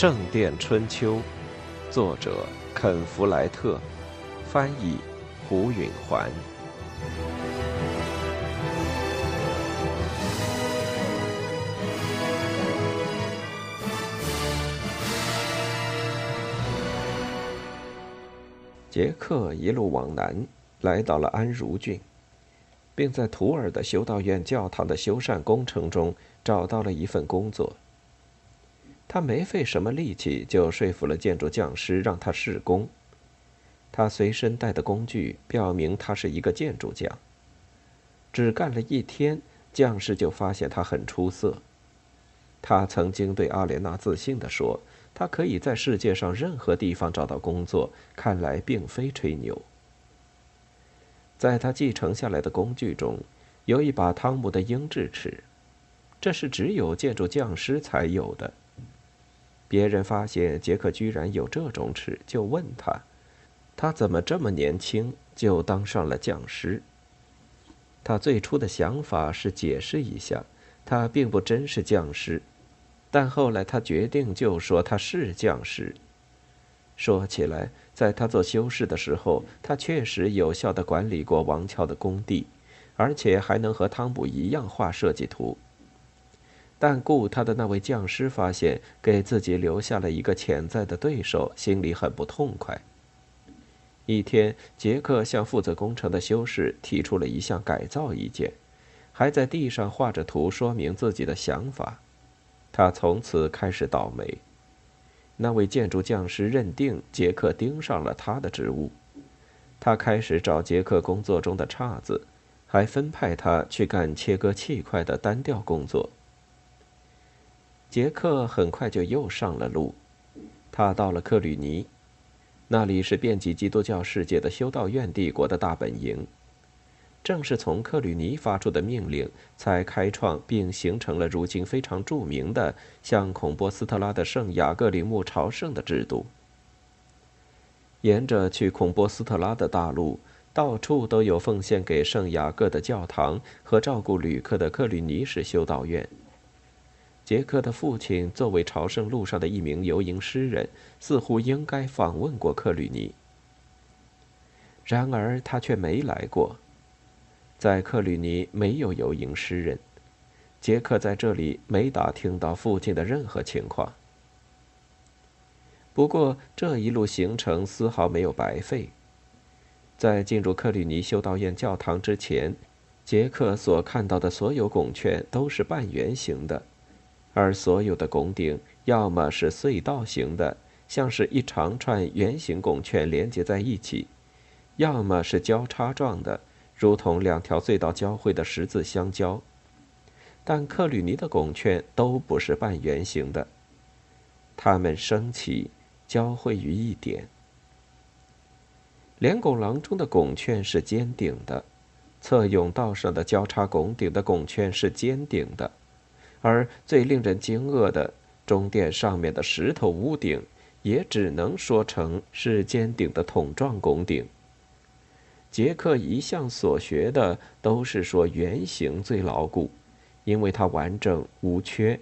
圣殿春秋》，作者肯·弗莱特，翻译胡允环。杰克一路往南，来到了安茹郡，并在图尔的修道院教堂的修缮工程中找到了一份工作。他没费什么力气就说服了建筑匠师让他试工。他随身带的工具表明他是一个建筑匠。只干了一天，匠师就发现他很出色。他曾经对阿莲娜自信地说。他可以在世界上任何地方找到工作，看来并非吹牛。在他继承下来的工具中，有一把汤姆的鹰智齿，这是只有建筑匠师才有的。别人发现杰克居然有这种齿，就问他：“他怎么这么年轻就当上了匠师？”他最初的想法是解释一下，他并不真是匠师。但后来他决定就说他是匠师。说起来，在他做修士的时候，他确实有效的管理过王桥的工地，而且还能和汤姆一样画设计图。但雇他的那位匠师发现给自己留下了一个潜在的对手，心里很不痛快。一天，杰克向负责工程的修士提出了一项改造意见，还在地上画着图说明自己的想法。他从此开始倒霉。那位建筑匠师认定杰克盯上了他的职务，他开始找杰克工作中的岔子，还分派他去干切割砌块的单调工作。杰克很快就又上了路，他到了克吕尼，那里是遍及基督教世界的修道院帝国的大本营。正是从克吕尼发出的命令，才开创并形成了如今非常著名的向孔波斯特拉的圣雅各林墓朝圣的制度。沿着去孔波斯特拉的大路，到处都有奉献给圣雅各的教堂和照顾旅客的克吕尼式修道院。杰克的父亲作为朝圣路上的一名游吟诗人，似乎应该访问过克吕尼，然而他却没来过。在克吕尼没有游吟诗人，杰克在这里没打听到附近的任何情况。不过这一路行程丝毫没有白费。在进入克吕尼修道院教堂之前，杰克所看到的所有拱券都是半圆形的，而所有的拱顶要么是隧道形的，像是一长串圆形拱券连接在一起，要么是交叉状的。如同两条隧道交汇的十字相交，但克吕尼的拱券都不是半圆形的，它们升起，交汇于一点。连拱廊中的拱券是尖顶的，侧甬道上的交叉拱顶的拱券是尖顶的，而最令人惊愕的，中殿上面的石头屋顶，也只能说成是尖顶的筒状拱顶。杰克一向所学的都是说圆形最牢固，因为它完整无缺，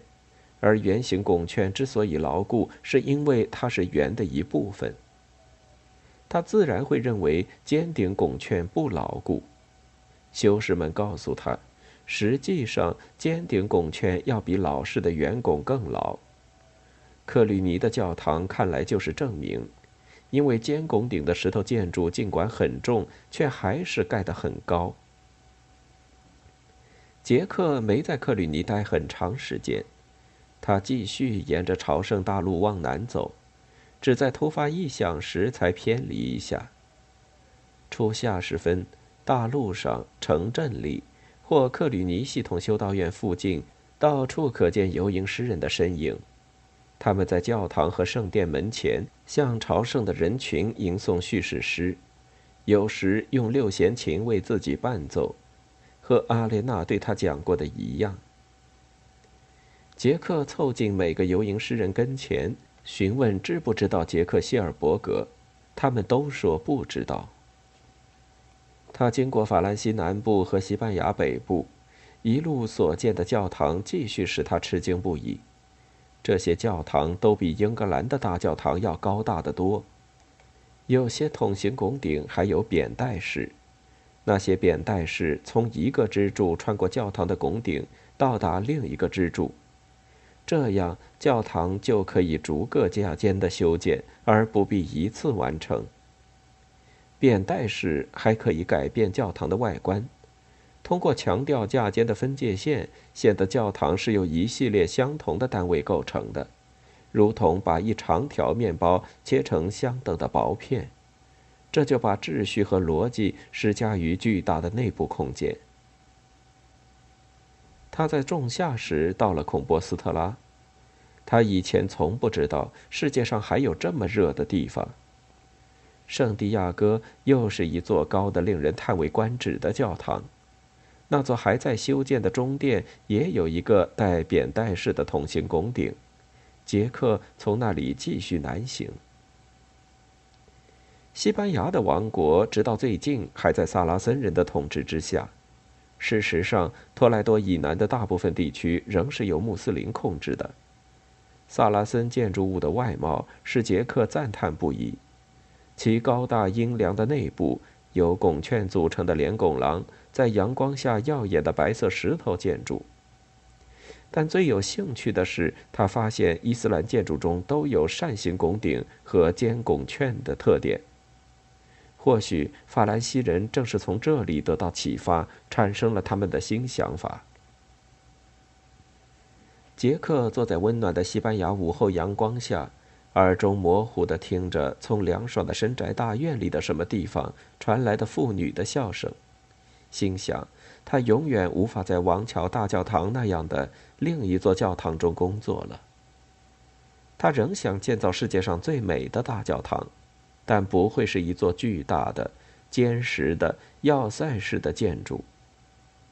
而圆形拱券之所以牢固，是因为它是圆的一部分。他自然会认为尖顶拱券不牢固。修士们告诉他，实际上尖顶拱券要比老式的圆拱更牢。克吕尼的教堂看来就是证明。因为尖拱顶的石头建筑尽管很重，却还是盖得很高。杰克没在克吕尼待很长时间，他继续沿着朝圣大路往南走，只在突发异响时才偏离一下。初夏时分，大路上、城镇里或克吕尼系统修道院附近，到处可见游吟诗人的身影。他们在教堂和圣殿门前向朝圣的人群吟诵叙事诗，有时用六弦琴为自己伴奏，和阿列娜对他讲过的一样。杰克凑近每个游吟诗人跟前，询问知不知道杰克谢尔伯格，他们都说不知道。他经过法兰西南部和西班牙北部，一路所见的教堂继续使他吃惊不已。这些教堂都比英格兰的大教堂要高大得多。有些筒形拱顶还有扁带式，那些扁带式从一个支柱穿过教堂的拱顶，到达另一个支柱。这样，教堂就可以逐个架间的修建，而不必一次完成。扁带式还可以改变教堂的外观。通过强调架间的分界线，显得教堂是由一系列相同的单位构成的，如同把一长条面包切成相等的薄片。这就把秩序和逻辑施加于巨大的内部空间。他在仲夏时到了孔波斯特拉，他以前从不知道世界上还有这么热的地方。圣地亚哥又是一座高的令人叹为观止的教堂。那座还在修建的中殿也有一个带扁带式的筒形拱顶。杰克从那里继续南行。西班牙的王国直到最近还在萨拉森人的统治之下。事实上，托莱多以南的大部分地区仍是由穆斯林控制的。萨拉森建筑物的外貌使杰克赞叹不已，其高大阴凉的内部。由拱券组成的连拱廊，在阳光下耀眼的白色石头建筑。但最有兴趣的是，他发现伊斯兰建筑中都有扇形拱顶和尖拱券的特点。或许法兰西人正是从这里得到启发，产生了他们的新想法。杰克坐在温暖的西班牙午后阳光下。耳中模糊地听着从凉爽的深宅大院里的什么地方传来的妇女的笑声，心想：他永远无法在王桥大教堂那样的另一座教堂中工作了。他仍想建造世界上最美的大教堂，但不会是一座巨大的、坚实的要塞式的建筑。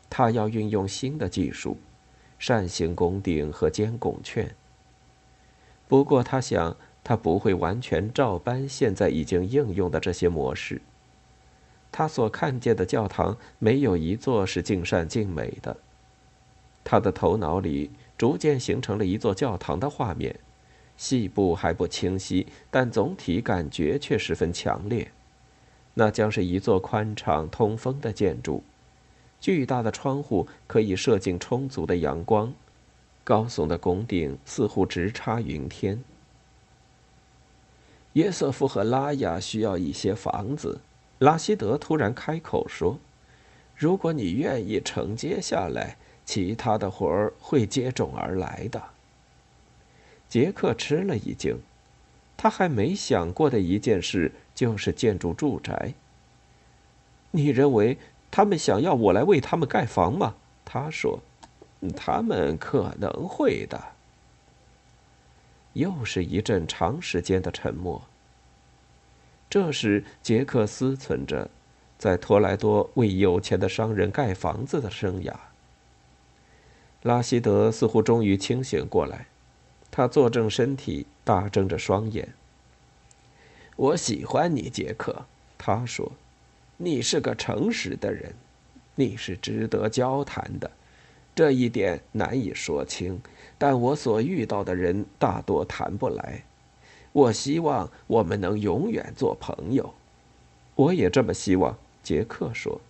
他要运用新的技术：扇形拱顶和尖拱券。不过，他想。他不会完全照搬现在已经应用的这些模式。他所看见的教堂没有一座是尽善尽美的。他的头脑里逐渐形成了一座教堂的画面，细部还不清晰，但总体感觉却十分强烈。那将是一座宽敞通风的建筑，巨大的窗户可以射进充足的阳光，高耸的拱顶似乎直插云天。约瑟夫和拉雅需要一些房子。拉希德突然开口说：“如果你愿意承接下来，其他的活儿会接踵而来的。”杰克吃了一惊，他还没想过的一件事就是建筑住宅。你认为他们想要我来为他们盖房吗？他说：“他们可能会的。”又是一阵长时间的沉默。这时，杰克思忖着在托莱多为有钱的商人盖房子的生涯。拉希德似乎终于清醒过来，他坐正身体，大睁着双眼。“我喜欢你，杰克。”他说，“你是个诚实的人，你是值得交谈的。这一点难以说清。”但我所遇到的人大多谈不来。我希望我们能永远做朋友。我也这么希望。杰克说，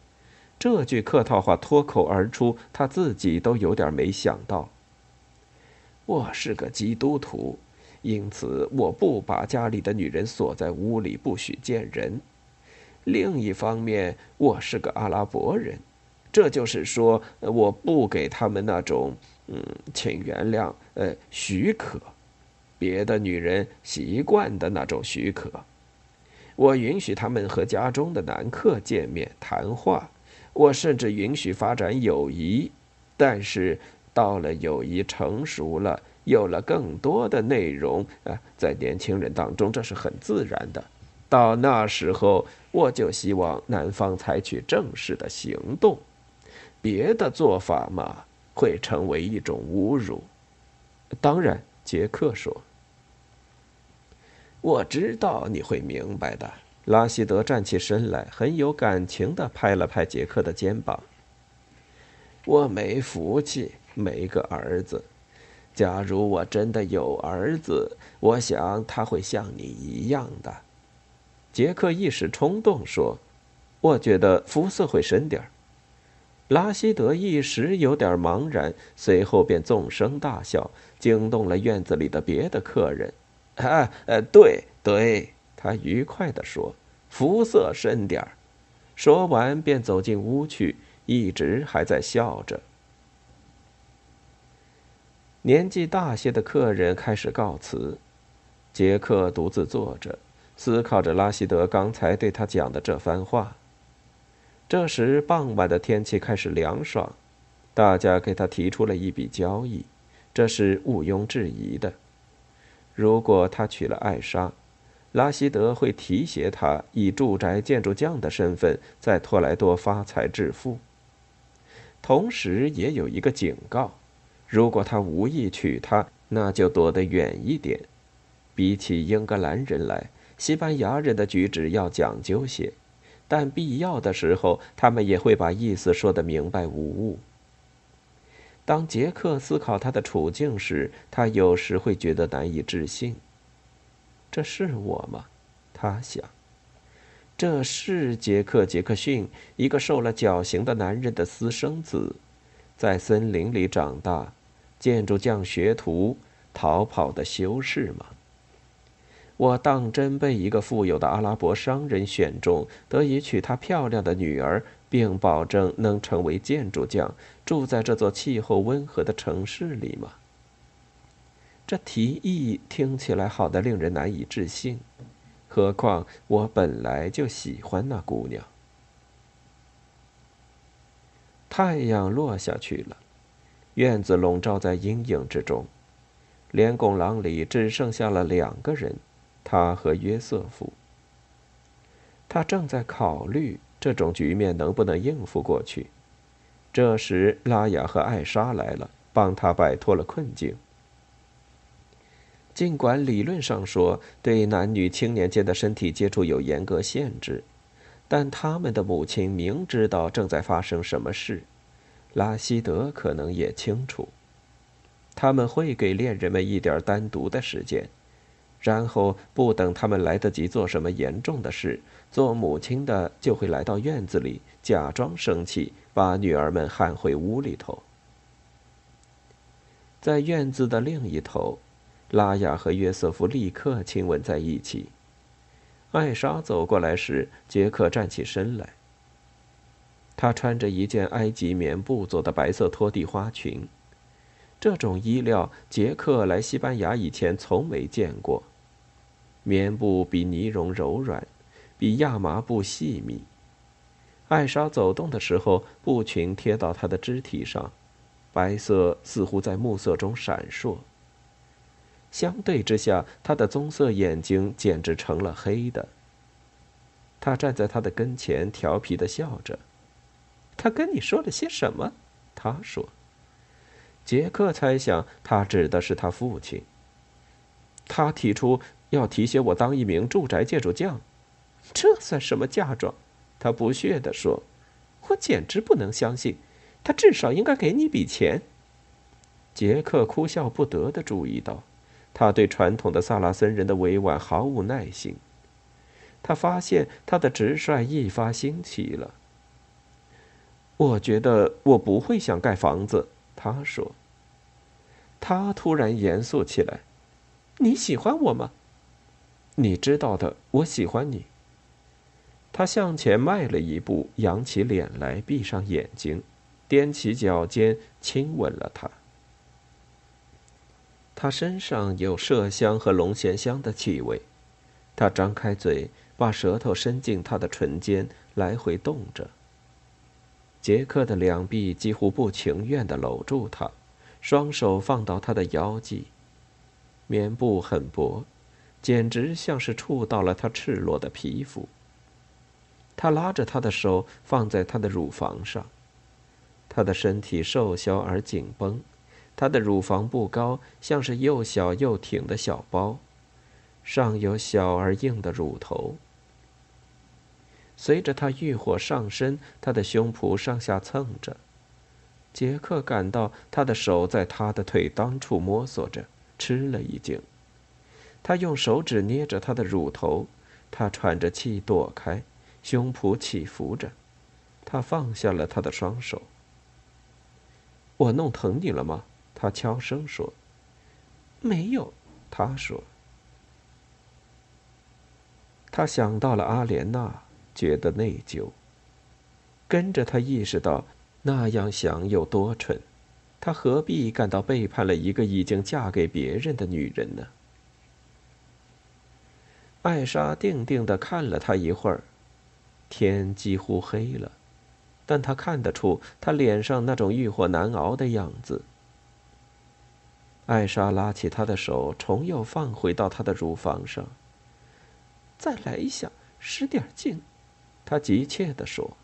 这句客套话脱口而出，他自己都有点没想到。我是个基督徒，因此我不把家里的女人锁在屋里，不许见人。另一方面，我是个阿拉伯人，这就是说，我不给他们那种。嗯，请原谅，呃，许可，别的女人习惯的那种许可。我允许他们和家中的男客见面谈话，我甚至允许发展友谊。但是到了友谊成熟了，有了更多的内容，啊，在年轻人当中这是很自然的。到那时候，我就希望男方采取正式的行动，别的做法嘛。会成为一种侮辱。当然，杰克说：“我知道你会明白的。”拉希德站起身来，很有感情的拍了拍杰克的肩膀。“我没福气，没个儿子，假如我真的有儿子，我想他会像你一样的。”杰克一时冲动说：“我觉得肤色会深点儿。”拉希德一时有点茫然，随后便纵声大笑，惊动了院子里的别的客人。“啊，呃，对对。”他愉快地说，“肤色深点儿。”说完便走进屋去，一直还在笑着。年纪大些的客人开始告辞，杰克独自坐着，思考着拉希德刚才对他讲的这番话。这时，傍晚的天气开始凉爽，大家给他提出了一笔交易，这是毋庸置疑的。如果他娶了艾莎，拉希德会提携他以住宅建筑匠的身份在托莱多发财致富。同时，也有一个警告。如果他无意娶她，那就躲得远一点。比起英格兰人来，西班牙人的举止要讲究些，但必要的时候，他们也会把意思说得明白无误。当杰克思考他的处境时，他有时会觉得难以置信。这是我吗？他想。这是杰克·杰克逊，一个受了绞刑的男人的私生子，在森林里长大。建筑匠学徒逃跑的修士吗？我当真被一个富有的阿拉伯商人选中，得以娶他漂亮的女儿，并保证能成为建筑匠，住在这座气候温和的城市里吗？这提议听起来好的令人难以置信，何况我本来就喜欢那姑娘。太阳落下去了。院子笼罩在阴影之中，连拱廊里只剩下了两个人，他和约瑟夫。他正在考虑这种局面能不能应付过去。这时，拉雅和艾莎来了，帮他摆脱了困境。尽管理论上说对男女青年间的身体接触有严格限制，但他们的母亲明知道正在发生什么事。拉希德可能也清楚，他们会给恋人们一点单独的时间，然后不等他们来得及做什么严重的事，做母亲的就会来到院子里，假装生气，把女儿们喊回屋里头。在院子的另一头，拉雅和约瑟夫立刻亲吻在一起。艾莎走过来时，杰克站起身来。她穿着一件埃及棉布做的白色拖地花裙，这种衣料杰克来西班牙以前从没见过。棉布比呢绒柔软，比亚麻布细密。艾莎走动的时候，布裙贴到她的肢体上，白色似乎在暮色中闪烁。相对之下，她的棕色眼睛简直成了黑的。他站在她的跟前，调皮的笑着。他跟你说了些什么？他说。杰克猜想他指的是他父亲。他提出要提携我当一名住宅建筑匠，这算什么嫁妆？他不屑地说。我简直不能相信，他至少应该给你笔钱。杰克哭笑不得的注意到，他对传统的萨拉森人的委婉毫无耐心。他发现他的直率一发兴起了。我觉得我不会想盖房子，他说。他突然严肃起来：“你喜欢我吗？你知道的，我喜欢你。”他向前迈了一步，扬起脸来，闭上眼睛，踮起脚尖，亲吻了她。他身上有麝香和龙涎香的气味。他张开嘴，把舌头伸进她的唇间，来回动着。杰克的两臂几乎不情愿地搂住她，双手放到她的腰际。棉布很薄，简直像是触到了她赤裸的皮肤。他拉着她的手放在她的乳房上，她的身体瘦小而紧绷，她的乳房不高，像是又小又挺的小包，上有小而硬的乳头。随着他欲火上身，他的胸脯上下蹭着。杰克感到他的手在他的腿裆处摸索着，吃了一惊。他用手指捏着他的乳头，他喘着气躲开，胸脯起伏着。他放下了他的双手。我弄疼你了吗？他悄声说。没有，他说。他想到了阿莲娜，觉得内疚。跟着他意识到。那样想有多蠢？他何必感到背叛了一个已经嫁给别人的女人呢？艾莎定定的看了他一会儿，天几乎黑了，但他看得出他脸上那种欲火难熬的样子。艾莎拉起他的手，重又放回到他的乳房上。再来一下，使点劲，他急切地说。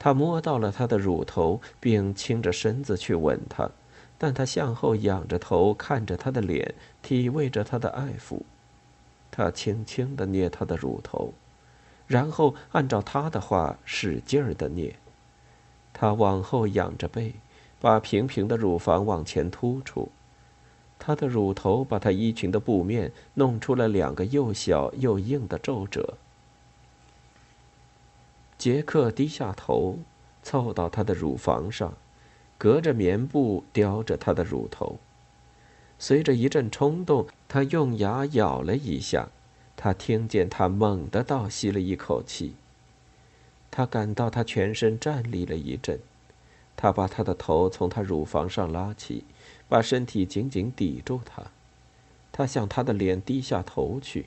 他摸到了她的乳头，并倾着身子去吻她，但他向后仰着头，看着她的脸，体味着她的爱抚。他轻轻地捏她的乳头，然后按照他的话使劲儿地捏。他往后仰着背，把平平的乳房往前突出。他的乳头把他衣裙的布面弄出了两个又小又硬的皱褶。杰克低下头，凑到她的乳房上，隔着棉布叼着她的乳头。随着一阵冲动，他用牙咬了一下。他听见他猛地倒吸了一口气。他感到她全身站立了一阵。他把她的头从她乳房上拉起，把身体紧紧抵住她。他向他的脸低下头去。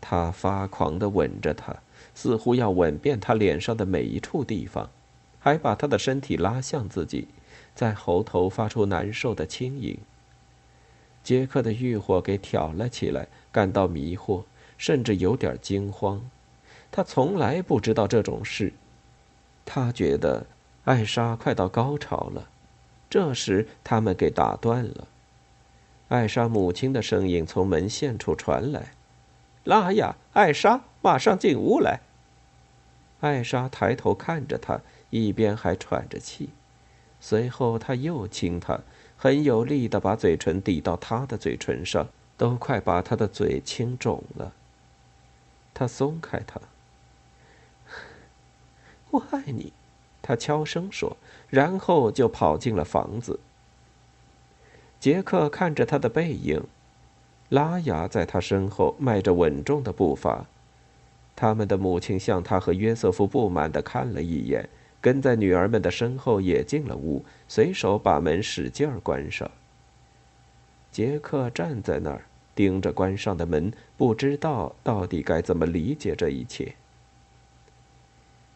他发狂地吻着他。似乎要吻遍他脸上的每一处地方，还把他的身体拉向自己，在喉头发出难受的轻吟。杰克的欲火给挑了起来，感到迷惑，甚至有点惊慌。他从来不知道这种事。他觉得艾莎快到高潮了。这时，他们给打断了。艾莎母亲的声音从门线处传来：“拉雅，艾莎，马上进屋来。”艾莎抬头看着他，一边还喘着气。随后，他又亲她，很有力的把嘴唇抵到他的嘴唇上，都快把他的嘴亲肿了。他松开他。我爱你，他悄声说，然后就跑进了房子。杰克看着他的背影，拉雅在他身后迈着稳重的步伐。他们的母亲向他和约瑟夫不满地看了一眼，跟在女儿们的身后也进了屋，随手把门使劲儿关上。杰克站在那儿，盯着关上的门，不知道到底该怎么理解这一切。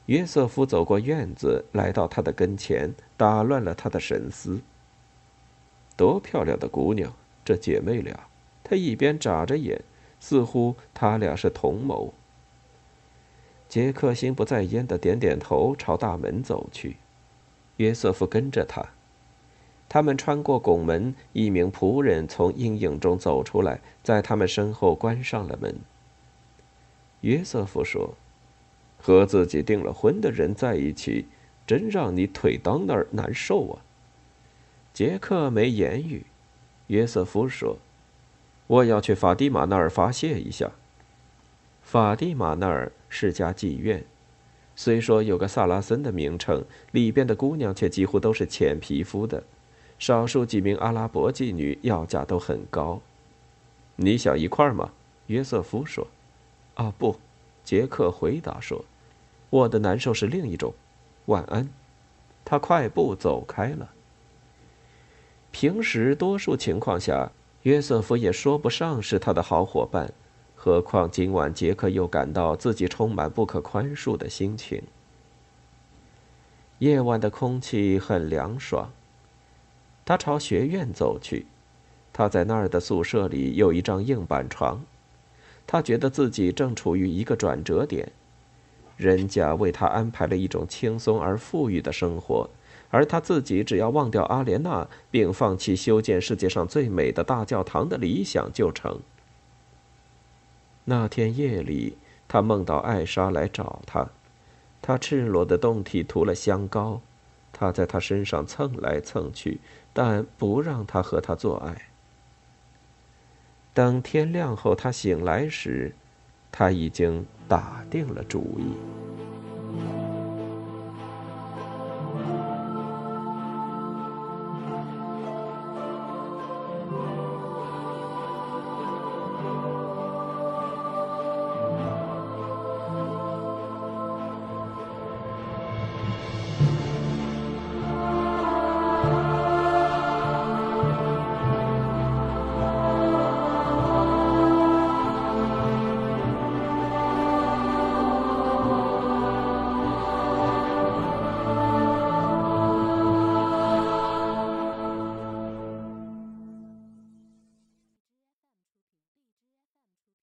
约瑟夫走过院子，来到他的跟前，打乱了他的神思。多漂亮的姑娘，这姐妹俩！他一边眨着眼，似乎他俩是同谋。杰克心不在焉的点点头，朝大门走去。约瑟夫跟着他。他们穿过拱门，一名仆人从阴影中走出来，在他们身后关上了门。约瑟夫说：“和自己订了婚的人在一起，真让你腿裆那儿难受啊。”杰克没言语。约瑟夫说：“我要去法蒂玛那儿发泄一下。”法蒂玛那儿。是家妓院，虽说有个萨拉森的名称，里边的姑娘却几乎都是浅皮肤的，少数几名阿拉伯妓女要价都很高。你想一块儿吗？约瑟夫说。啊，不，杰克回答说，我的难受是另一种。晚安。他快步走开了。平时多数情况下，约瑟夫也说不上是他的好伙伴。何况今晚，杰克又感到自己充满不可宽恕的心情。夜晚的空气很凉爽。他朝学院走去，他在那儿的宿舍里有一张硬板床。他觉得自己正处于一个转折点，人家为他安排了一种轻松而富裕的生活，而他自己只要忘掉阿莲娜，并放弃修建世界上最美的大教堂的理想就成。那天夜里，他梦到艾莎来找他，他赤裸的胴体涂了香膏，他在他身上蹭来蹭去，但不让他和他做爱。等天亮后他醒来时，他已经打定了主意。